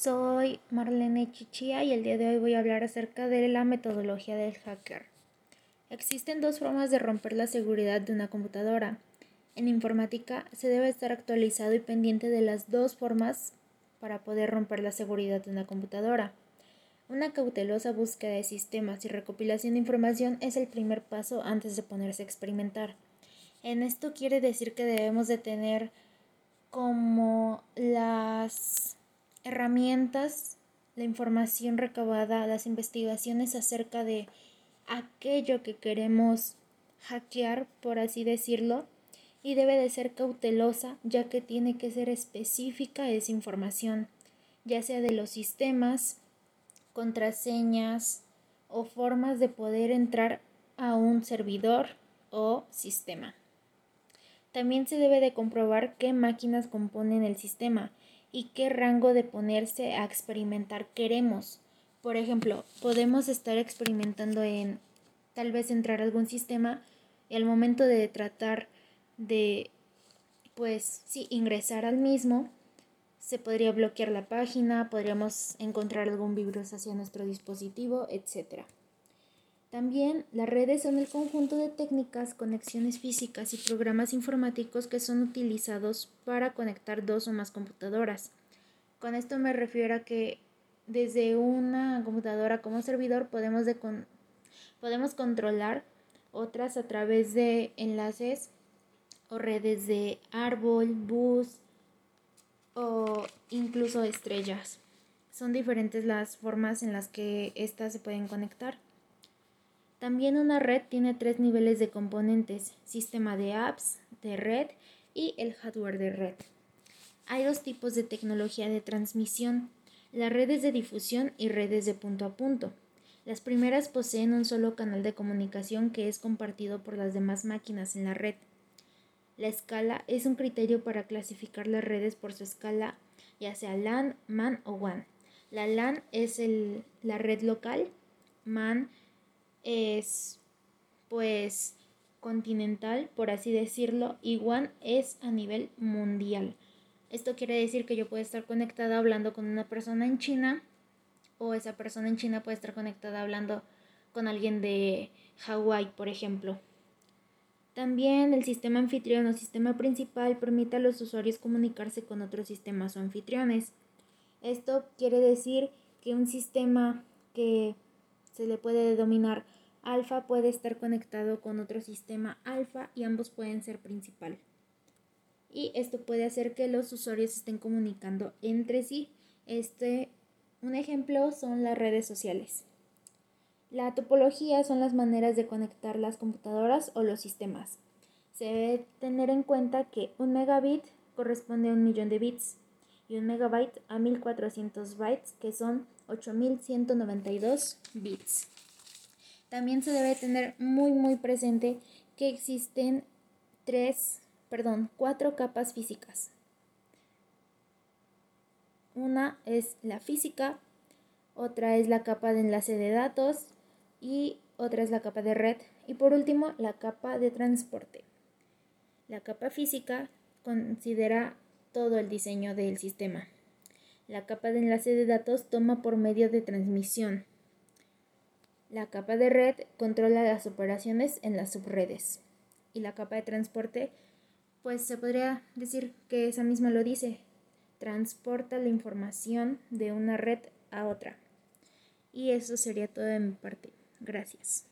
Soy Marlene Chichía y el día de hoy voy a hablar acerca de la metodología del hacker. Existen dos formas de romper la seguridad de una computadora. En informática se debe estar actualizado y pendiente de las dos formas para poder romper la seguridad de una computadora. Una cautelosa búsqueda de sistemas y recopilación de información es el primer paso antes de ponerse a experimentar. En esto quiere decir que debemos de tener como las herramientas, la información recabada, las investigaciones acerca de aquello que queremos hackear, por así decirlo, y debe de ser cautelosa ya que tiene que ser específica esa información, ya sea de los sistemas, contraseñas o formas de poder entrar a un servidor o sistema. También se debe de comprobar qué máquinas componen el sistema y qué rango de ponerse a experimentar queremos. Por ejemplo, podemos estar experimentando en tal vez entrar a algún sistema y al momento de tratar de, pues sí, ingresar al mismo, se podría bloquear la página, podríamos encontrar algún virus hacia nuestro dispositivo, etc. También las redes son el conjunto de técnicas, conexiones físicas y programas informáticos que son utilizados para conectar dos o más computadoras. Con esto me refiero a que desde una computadora como servidor podemos, podemos controlar otras a través de enlaces o redes de árbol, bus o incluso estrellas. Son diferentes las formas en las que éstas se pueden conectar. También una red tiene tres niveles de componentes, sistema de apps, de red y el hardware de red. Hay dos tipos de tecnología de transmisión, las redes de difusión y redes de punto a punto. Las primeras poseen un solo canal de comunicación que es compartido por las demás máquinas en la red. La escala es un criterio para clasificar las redes por su escala, ya sea LAN, MAN o WAN. La LAN es la red local, MAN pues continental, por así decirlo, y es a nivel mundial. Esto quiere decir que yo puedo estar conectada hablando con una persona en China o esa persona en China puede estar conectada hablando con alguien de Hawái, por ejemplo. También el sistema anfitrión o sistema principal permite a los usuarios comunicarse con otros sistemas o anfitriones. Esto quiere decir que un sistema que se le puede denominar alfa puede estar conectado con otro sistema alfa y ambos pueden ser principal. Y esto puede hacer que los usuarios estén comunicando entre sí. Este, un ejemplo son las redes sociales. La topología son las maneras de conectar las computadoras o los sistemas. Se debe tener en cuenta que un megabit corresponde a un millón de bits y un megabyte a 1400 bytes, que son 8192 bits. También se debe tener muy muy presente que existen tres, perdón, cuatro capas físicas. Una es la física, otra es la capa de enlace de datos y otra es la capa de red y por último la capa de transporte. La capa física considera todo el diseño del sistema. La capa de enlace de datos toma por medio de transmisión, la capa de red controla las operaciones en las subredes. Y la capa de transporte, pues se podría decir que esa misma lo dice. Transporta la información de una red a otra. Y eso sería todo de mi parte. Gracias.